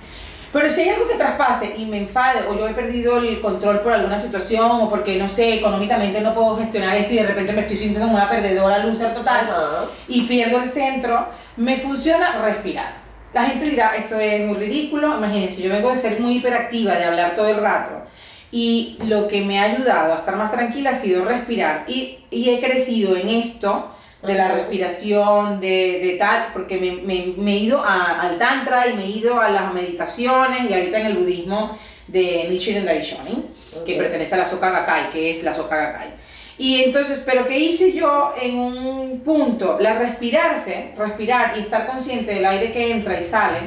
Pero si hay algo que traspase y me enfade o yo he perdido el control por alguna situación o porque, no sé, económicamente no puedo gestionar esto y de repente me estoy sintiendo como una perdedora, loser total, Ajá. y pierdo el centro, me funciona respirar. La gente dirá, esto es muy ridículo, imagínense, yo vengo de ser muy hiperactiva, de hablar todo el rato, y lo que me ha ayudado a estar más tranquila ha sido respirar, y, y he crecido en esto de la respiración, de, de tal, porque me, me- me he ido a- al tantra y me he ido a las meditaciones y ahorita en el budismo de Nichiren Daishonin, que Ok. pertenece a la Soka Gakkai, que es la Soka Gakkai. Y entonces, pero ¿qué hice yo en un punto? La respirarse, respirar y estar consciente del aire que entra y sale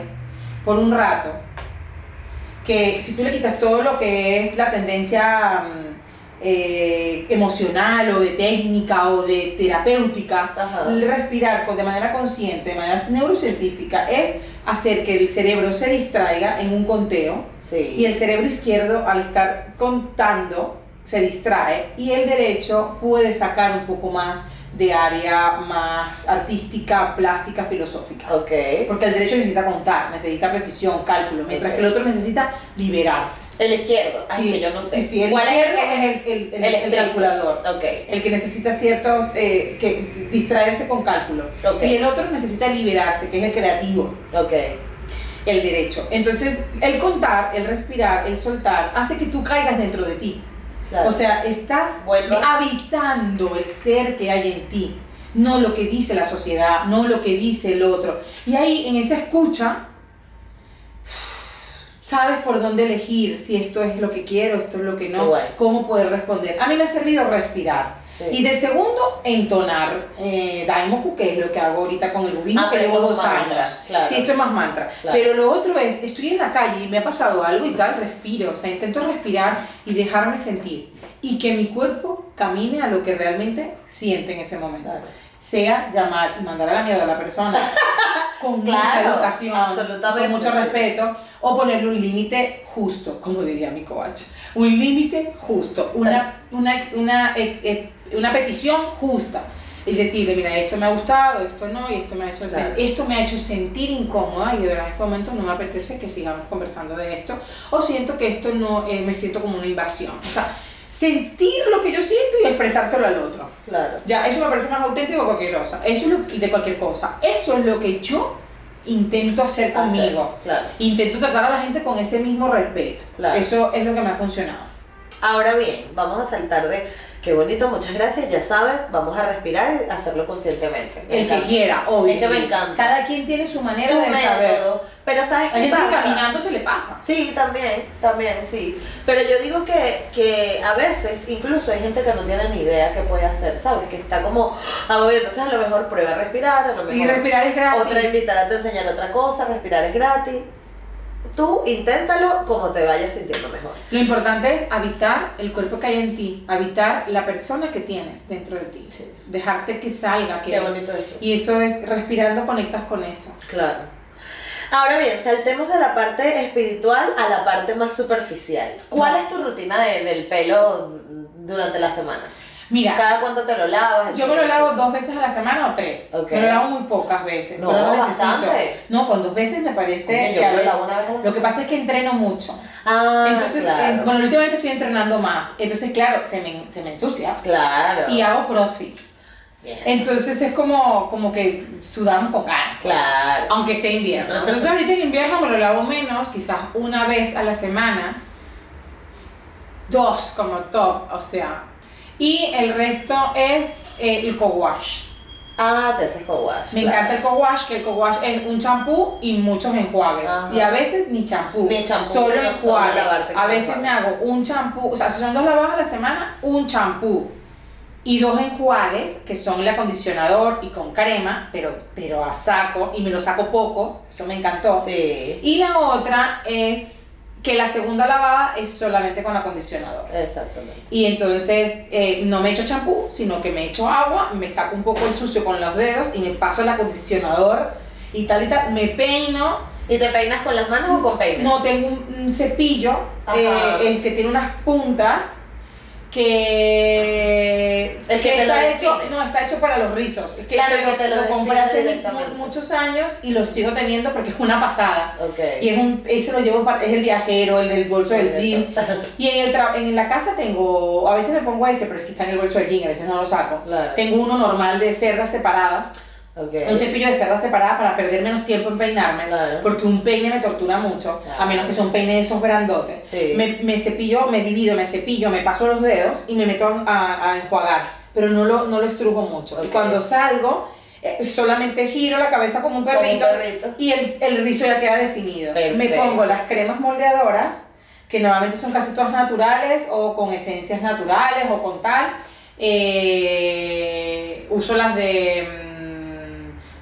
por un rato, que si tú le quitas todo lo que es la tendencia mm, eh, emocional o de técnica o de terapéutica, Ajá. el respirar con- de manera consciente, de manera neurocientífica, es hacer que el cerebro se distraiga en un conteo Sí. y el cerebro izquierdo, al estar contando, se distrae y el derecho puede sacar un poco más de área más artística, plástica, filosófica. Ok. Porque el derecho necesita contar, necesita precisión, cálculo, mientras que el otro necesita liberarse. El izquierdo. Ay, Sí, que yo no sé. Sí, sí, el ¿Cuál izquierdo es el, el- el- calculador. Ok. El que necesita ciertos, eh, que distraerse con cálculo. Y el otro necesita liberarse, que es el creativo el derecho. Entonces, el contar, el respirar, el soltar, hace que tú caigas dentro de ti. Claro. O sea, estás habitando el ser que hay en ti, no lo que dice la sociedad, no lo que dice el otro. Y ahí, en esa escucha, sabes por dónde elegir, si esto es lo que quiero, esto es lo que no, cómo poder responder. A mí me ha servido respirar. Sí. Y de segundo, entonar eh, Daimoku, que es lo que hago ahorita con el budismo, Ah, que llevo dos años. claro. Sí, esto es más mantra. Claro. Pero lo otro es, estoy en la calle y me ha pasado algo y tal, respiro. O sea, intento respirar y dejarme sentir. Y que mi cuerpo camine a lo que realmente siente en ese momento. Claro. Sea llamar y mandar a la mierda a la persona. con mucha educación, con mucho respeto, o ponerle un límite justo, como diría mi coach. Un límite justo, una, una, ex- una, ex- ex- una petición justa. Y decirle, mira, esto me ha gustado, esto no, y esto me ha hecho, Claro. esto me ha hecho sentir incómoda, y de verdad en este momento no me apetece que sigamos conversando de esto, o siento que esto no, eh, me siento como una invasión. O sea, sentir lo que yo siento y expresárselo al otro. Claro. Ya, eso me parece más auténtico que cualquier cosa. Eso es lo, de cualquier cosa. Eso es lo que yo intento hacer conmigo. Claro. Intento tratar a la gente con ese mismo respeto. Claro. Eso es lo que me ha funcionado. Ahora bien, vamos a saltar de qué bonito, muchas gracias, ya saben, vamos a respirar y hacerlo conscientemente. Me El que quiera, obvio. Es que me encanta. Cada quien tiene su manera Su de saber. método. Pero ¿sabes qué pasa? caminando se le pasa. Sí, también, también, sí. Pero yo digo que, que a veces incluso hay gente que no tiene ni idea qué puede hacer, ¿sabes? Que está como, ah, voy, entonces a lo mejor prueba a respirar, a lo mejor Y respirar es gratis. otra invitada te enseñar otra cosa, respirar es gratis. Tú inténtalo como te vayas sintiendo mejor. Lo importante es habitar el cuerpo que hay en ti, habitar la persona que tienes dentro de ti. Sí. Dejarte que salga, que Qué bonito eso. Y eso es, respirando conectas con eso. Claro. Ahora bien, saltemos de la parte espiritual a la parte más superficial. ¿Cuál es tu rutina de- del pelo durante la semana? Mira, ¿Cada cuánto te lo lavas? Yo me lo lavo dos veces a la semana o tres. Ok. Me lo lavo muy pocas veces. No, necesito. bastante. No, con dos veces me parece yo que a veces- una vez a la Lo que pasa es que entreno mucho. Ah, Entonces, claro. eh, bueno, últimamente estoy entrenando más. Entonces, claro, se me, se me ensucia. Claro. Y hago crossfit. Bien. Entonces es como, como que sudamos con ganas. Claro. Aunque sea invierno. Entonces ahorita en invierno me lo lavo menos, quizás una vez a la semana. Dos como top, o sea. Y el resto es eh, el co-wash. Ah, te haces co-wash. Me claro. encanta el co-wash, que el co-wash es un champú y muchos enjuagues. Ajá. Y a veces ni champú. Ni champú, Solo enjuague. A veces enjuague. me hago un champú, o sea, si son dos lavadas a la semana, un champú. Y dos enjuagues, que son el acondicionador y con crema, pero, pero a saco, y me lo saco poco, eso me encantó. Sí, Y la otra es que la segunda lavada es solamente con acondicionador. exactamente. Y entonces eh, no me echo champú, sino que me echo agua, me saco un poco el sucio con los dedos y me paso el acondicionador y tal y tal. Me peino. ¿Y te peinas con las manos o con peines? No tengo un, un cepillo Ajá. eh, eh, que tiene unas puntas que, El que te lo está hecho, no está hecho para los rizos. Es que Claro, el que te lo lo compré hace muchos años y lo sigo teniendo porque es una pasada. Ok. Y es un, eso lo llevo para, es el viajero, el del bolso del jean. Y en, el tra- en la casa tengo, a veces me pongo ese, pero es que está en el bolso del jean, a veces no lo saco. Claro. Tengo uno normal de cerdas separadas, Un cepillo de cerdas separadas para perder menos tiempo en peinarme, Claro. porque un peine me tortura mucho, Claro. a menos que sea un peine de esos grandotes. Sí. Me, me cepillo, me divido, me cepillo, me paso los dedos y me meto a, a enjuagar, pero no lo, no lo estrujo mucho. Y cuando salgo, eh, solamente giro la cabeza como un Como un perrito, y el, el rizo ya queda definido. Me pongo las cremas moldeadoras, que normalmente son casi todas naturales o con esencias naturales o con tal. Eh, uso las de...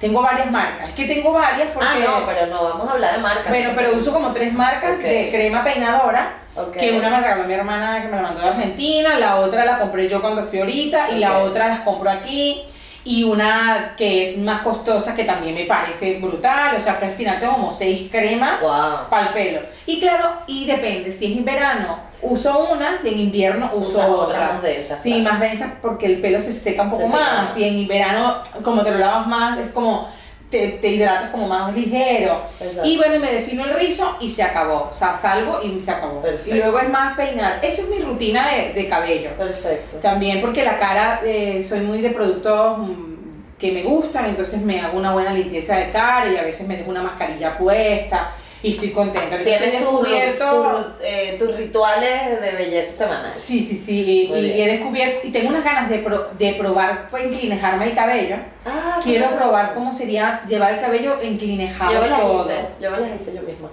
tengo varias marcas. Es que tengo varias porque... Ah, no, pero no, vamos a hablar de marca. Bueno, pero uso como tres marcas de crema peinadora. Ok. Que una me regaló mi hermana que me la mandó de Argentina, la otra la compré yo cuando fui ahorita y la otra las compro aquí. Y una que es más costosa que también me parece brutal, o sea que al final tengo como seis cremas Wow. para el pelo. Y claro, y depende, si es en verano uso unas y en invierno uso Usas otras otras. más densas, Sí, claro. más densas porque el pelo se seca un poco Se seca más. más. Y en verano, como te lo lavas más, es como te, te hidratas como más ligero. Exacto. Y bueno, me defino el rizo y se acabó. O sea, salgo y se acabó. Perfecto. Y luego es más peinar. Esa es mi rutina de, de cabello. Perfecto. También porque la cara, eh, soy muy de productos mm, que me gustan, entonces me hago una buena limpieza de cara y a veces me dejo una mascarilla puesta y estoy contenta. Ahorita Tienes he descubierto... tus, eh, tus rituales de belleza semanal. Sí, sí, sí, y, y he descubierto, y tengo unas ganas de, pro- de probar pues, inclinejarme el cabello. Ah, Quiero claro. probar cómo sería llevar el cabello inclinejado Yo me las todo. hice, yo me las hice yo misma.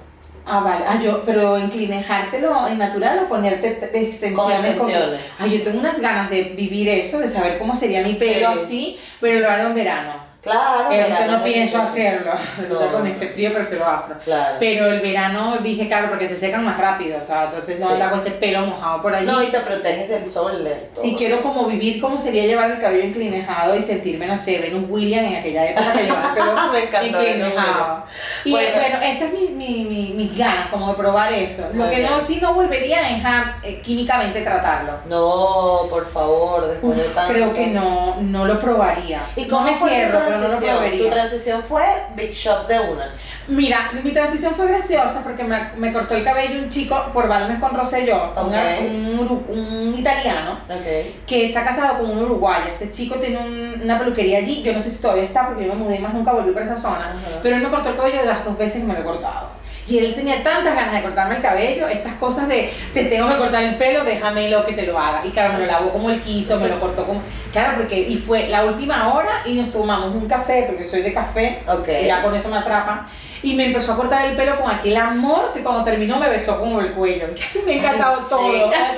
Ah, vale. Ah, yo, pero inclinejártelo en natural o ponerte t- extensiones. Con extensiones. Ay, yo tengo unas ganas de vivir eso, de saber cómo sería mi pelo Sí. así, pero lo hago en verano. Claro. Pero ahorita verano no pienso hacerlo. Ahorita No, con no. este frío prefiero afro. Claro. Pero el verano dije, claro, porque se secan más rápido, o sea, entonces no Sí. anda con ese pelo mojado por allí. No, y te proteges del sol. de todo. Si quiero como vivir como sería llevar el cabello inclinejado y sentirme, no sé, Venus William en aquella época que llevaba el pelo Me inclinejado. Y Bueno. bueno, esas es mi, mi, mi- mis ganas, como de probar eso. Lo que no, sí no volvería a eh, químicamente tratarlo. No, por favor, después de Uf, tanto. creo que no, no lo probaría. ¿Y no cómo me fue cierro, no transición? probaría. Tu transición fue Big Shop de una. Mira, mi transición fue graciosa porque me, me cortó el cabello un chico por Balmes con Rosselló, un- Ok. un, uru- un italiano que está casado con un uruguayo. Este chico tiene un- una peluquería allí, yo no sé si todavía está porque yo me mudé y más nunca volví para esa zona, pero él me cortó el cabello de las dos veces que me lo he cortado. Y él tenía tantas ganas de cortarme el cabello, estas cosas de te tengo que cortar el pelo, déjamelo que te lo haga. Y claro, me lo lavó como él quiso, me lo cortó como. Claro, porque. Y fue la última hora y nos tomamos un café, porque soy de café, Ok. y ya con eso me atrapan. Y me empezó a cortar el pelo con aquel amor que cuando terminó me besó como el cuello. me Ay, todo. chica.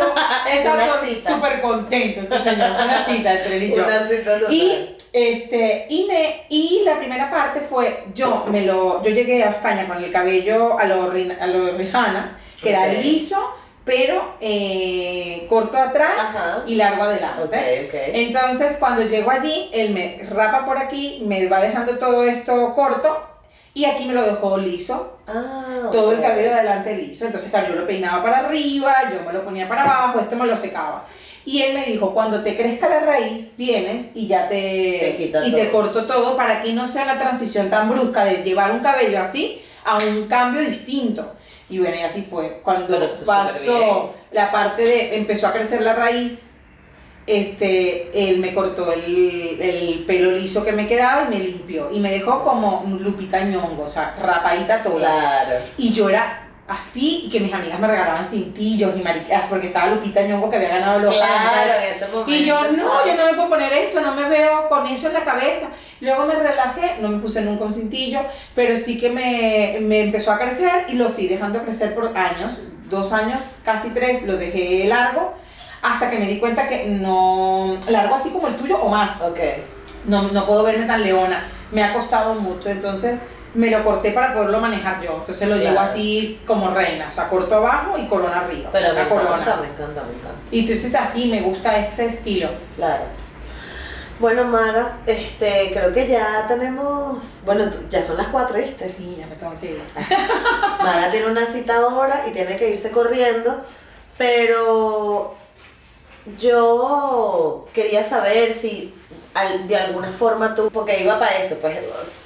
He estado Una cita. súper contento este señor. Una cita entre él y yo. Una cita total. Y este y me y la primera parte fue yo me lo yo llegué a España con el cabello a lo a lo Rihanna que era liso pero eh, corto atrás Ajá. y largo adelante. Ok, ok. Entonces cuando llego allí él me rapa por aquí me va dejando todo esto corto y aquí me lo dejó liso Ah, todo el cabello de adelante liso. Entonces, claro, yo lo peinaba para arriba, yo me lo ponía para abajo, este me lo secaba. Y él me dijo, cuando te crezca la raíz, vienes y ya te, Te y te todo. corto todo para que no sea una transición tan brusca de llevar un cabello así a un cambio distinto. Y bueno, y así fue. Cuando pasó la parte de, empezó a crecer la raíz, este, él me cortó el, el pelo liso que me quedaba y me limpió. Y me dejó como un Lupita Ñongo, o sea, rapadita toda. Claro. Y yo era así, y que mis amigas me regalaban cintillos y maricas, porque estaba Lupita Ñongo que había ganado los Claro, ese. Y yo, no, yo no me puedo poner eso, no me veo con eso en la cabeza. Luego me relajé, no me puse nunca un cintillo, pero sí que me, me empezó a crecer y lo fui dejando crecer por años, dos años, casi tres, lo dejé largo, hasta que me di cuenta que no, largo así como el tuyo o más, Ok. no, no puedo verme tan leona, me ha costado mucho, entonces me lo corté para poderlo manejar yo, entonces lo llevo así como reina, o sea, corto abajo y corona arriba, Pero me encanta, me encanta, me encanta. Y entonces así me gusta este estilo. Claro. Bueno, Maga, este, creo que ya tenemos. Bueno, ya son las 4, ¿viste? Sí, ya me tengo que ir. Maga tiene una cita ahora y tiene que irse corriendo, pero yo quería saber si de alguna forma tú, porque iba para eso, pues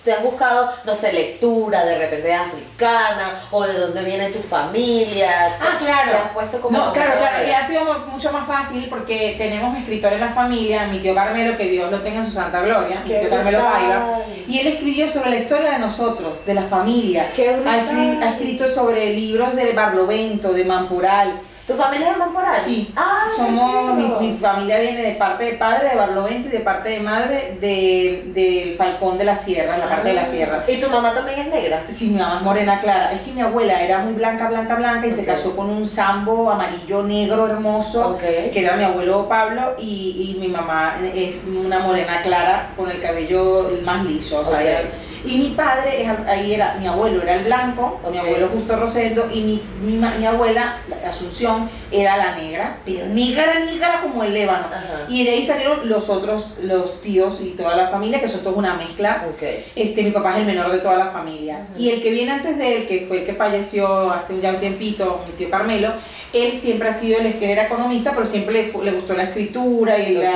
te has buscado, no sé, lectura de repente africana o de dónde viene tu familia. Ah, claro. Te has puesto como No, claro, claro, y ha sido mu- mucho más fácil porque tenemos escritores en la familia, mi tío Carmelo, que Dios lo tenga en su santa gloria, mi tío Carmelo. Paiva, y él escribió sobre la historia de nosotros, de la familia. Qué Ha, ha escrito sobre libros de Barlovento, de Mampural. ¿Tu familia es de Mamporal? Sí, Ah, somos, mi, mi familia viene de parte de padre de Barlovento y de parte de madre de, del Falcón de la Sierra, la parte de la Ah. sierra. ¿Y tu mamá también es negra? Sí, mi mamá es morena clara. Es que mi abuela era muy blanca, blanca, blanca y se casó con un sambo amarillo, negro, hermoso, Ok. que era mi abuelo Pablo, y, y mi mamá es una morena clara con el cabello más liso. O sea, Ok. ella- y mi padre, es ahí era, mi abuelo era el blanco, mi abuelo Justo Rosendo, y mi, mi, abuela, la- Asunción, era la negra, pero negra, negra como el ébano. Ajá. Y de ahí salieron los otros, los tíos y toda la familia, que son todos una mezcla. Ok. Este, mi papá es el menor de toda la familia. Y el que viene antes de él, que fue el que falleció hace ya un tiempito, mi tío Carmelo, él siempre ha sido, el que era economista, pero siempre le, gustó la escritura y, la-.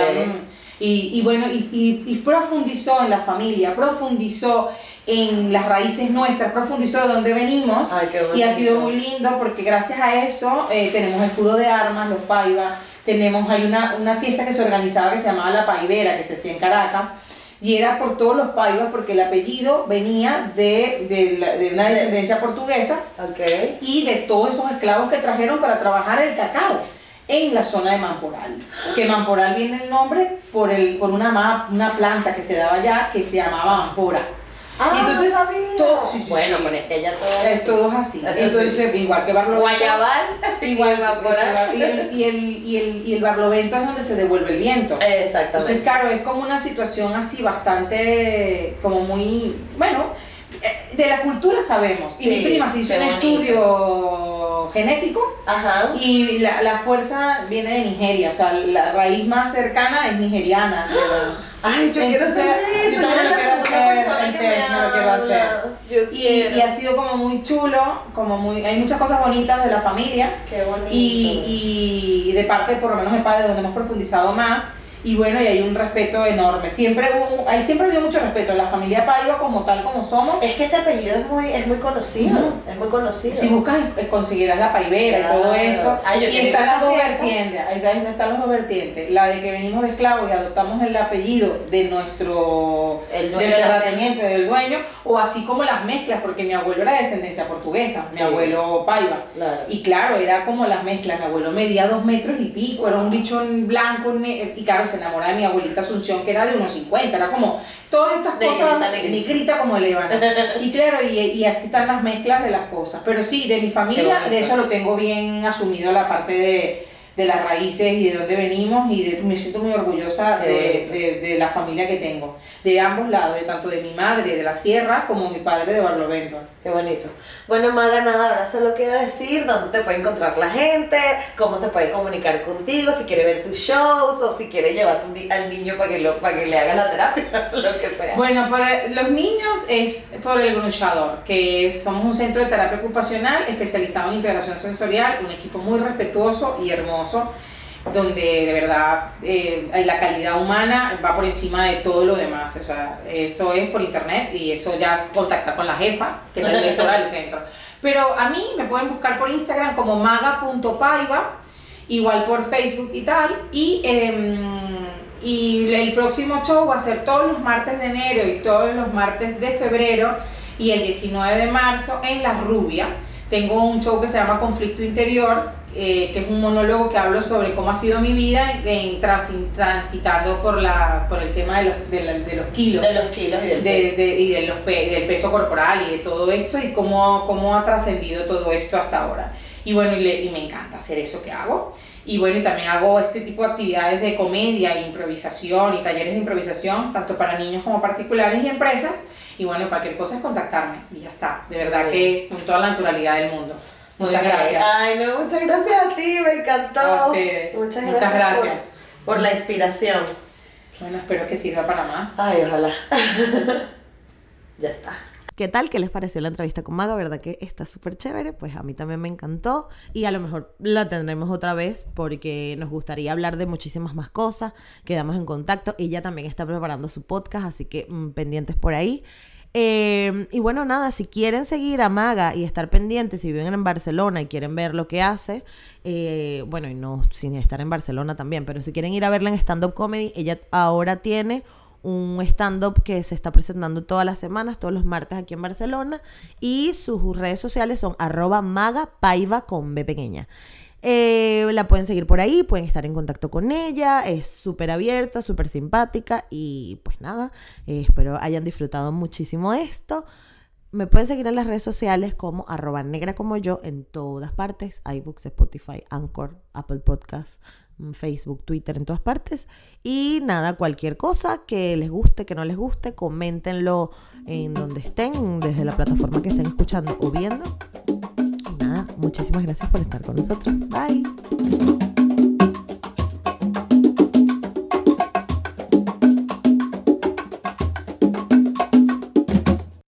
Y, y bueno, y, y- y profundizó en la familia, profundizó en las raíces nuestras, profundizó de dónde venimos. Ay, y ha sido muy lindo porque gracias a eso eh, tenemos escudo de armas, los Paiva, tenemos, hay una, una fiesta que se organizaba que se llamaba La Paivera, que se hacía en Caracas, y era por todos los Paivas porque el apellido venía de, de, la- de una De- descendencia portuguesa Ok. y de todos esos esclavos que trajeron para trabajar el cacao en la zona de Mamporal. Que Mamporal viene el nombre por, el, por una, ma- una planta que se daba allá que se llamaba Ampora. Ah, y entonces, no sabía. todo- sí, sí, bueno, sí. pero es que ella todo Es todo así. Entonces, igual que Barlovento. Guayabal Igual, y el, y, el, y, el, y el barlovento es donde se devuelve el viento. Entonces, Exactamente. claro, es como una situación así bastante, como muy, bueno, eh, de la cultura sabemos. y Sí, mi prima se hizo un estudio genético Ajá. y la, la fuerza viene de Nigeria, o sea, la raíz más cercana es nigeriana. pero- Ay, yo quiero Entonces, hacer eso. yo eres lo quiero hacer, entonces, me lo quiero. Yo Y, quiero. y ha sido como muy chulo, como muy, hay muchas cosas bonitas de la familia Qué bonito. y, y de parte, por lo menos de padre, donde hemos profundizado más. Y bueno, y hay un respeto enorme. Siempre hubo, hay siempre ha habido mucho respeto. La familia Paiva, como tal, como somos, Es que ese apellido es muy, es muy conocido. Es muy conocido. si buscas, eh, conseguirás la paivera y todo Claro. esto. Ay, y están las dos vertientes. Ahí están- están las dos vertientes. La de que venimos de esclavos y adoptamos el apellido de nuestro El del terrateniente, del dueño, o así como las mezclas, porque mi abuelo era de descendencia portuguesa, mi abuelo Paiva. Claro. Y claro, era como las mezclas. Mi abuelo medía dos metros y pico, era un bicho blanco. Y claro, se enamoraba de mi abuelita Asunción, que era de unos 50. Era como todas estas cosas. negrita. Negrita como el ébano. Y claro, y, y así están las mezclas de las cosas. Pero sí, de mi familia, de eso lo tengo bien asumido la parte de, de las raíces y de dónde venimos. Y de- me siento muy orgullosa de, de- de la familia que tengo. De ambos lados, de tanto de mi madre de la sierra como mi padre de Barlovento. Qué bonito. Bueno, Maga, nada, ahora solo queda decir dónde te puede encontrar la gente, cómo se puede comunicar contigo, si quiere ver tus shows o si quiere llevar al niño para que, lo, para que le haga la terapia, lo que sea. Bueno, para los niños es por el Grunchador, que es- somos un centro de terapia ocupacional especializado en integración sensorial, un equipo muy respetuoso y hermoso, donde de verdad eh, la calidad humana va por encima de todo lo demás. O sea, eso es por internet y eso ya contacta con la jefa, que es la directora del centro. Pero a mí me pueden buscar por Instagram como maga.paiva, igual por Facebook y tal. Y, em, y el próximo show va a ser todos los martes de enero y todos los martes de febrero y el 19 de marzo en La Rubia. Tengo un show que se llama Conflicto Interior, eh, que es un monólogo que hablo sobre cómo ha sido mi vida en, transi- transitando por, la, por el tema de los, de la- de los kilos de los kilos y del de, peso. de- y de los pe- del peso corporal y de todo esto y cómo, cómo ha trascendido todo esto hasta ahora. Y bueno, y, le- y me encanta hacer eso que hago. Y bueno, y también hago este tipo de actividades de comedia, improvisación y talleres de improvisación, tanto para niños como particulares y empresas. Y bueno, cualquier cosa es contactarme y ya está. De verdad Muy que con toda la naturalidad del mundo. Muchas Muy bien. gracias. Ay, no, muchas gracias a ti, me encantó. A ustedes. Muchas Muchas gracias. por- gracias. Por, la inspiración. Bueno, espero que sirva para más. Ay, ojalá. ya está. ¿Qué tal? ¿Qué les pareció la entrevista con Maga? ¿Verdad que está súper chévere? Pues a mí también me encantó y a lo mejor la tendremos otra vez porque nos gustaría hablar de muchísimas más cosas. Quedamos en contacto. Ella también está preparando su podcast, así que mm, pendientes por ahí. Eh, y bueno, nada, si quieren seguir a Maga y estar pendientes, si viven en Barcelona y quieren ver lo que hace, eh, bueno, y no sin estar en Barcelona también, pero si quieren ir a verla en stand-up comedy, ella ahora tiene un stand-up que se está presentando todas las semanas, todos los martes aquí en Barcelona, y sus redes sociales son arroba magapaiva con B pequeña. Eh, la pueden seguir por ahí, pueden estar en contacto con ella, es súper abierta, súper simpática y pues nada, eh, espero hayan disfrutado muchísimo esto. Me pueden seguir en las redes sociales como arroba negra como yo en todas partes, iBooks, Spotify, Anchor, Apple Podcasts, mm, Facebook, Twitter, en todas partes. Y nada, cualquier cosa que les guste, que no les guste, coméntenlo en donde estén, desde la plataforma que estén escuchando o viendo. Muchísimas gracias por estar con nosotros. Bye.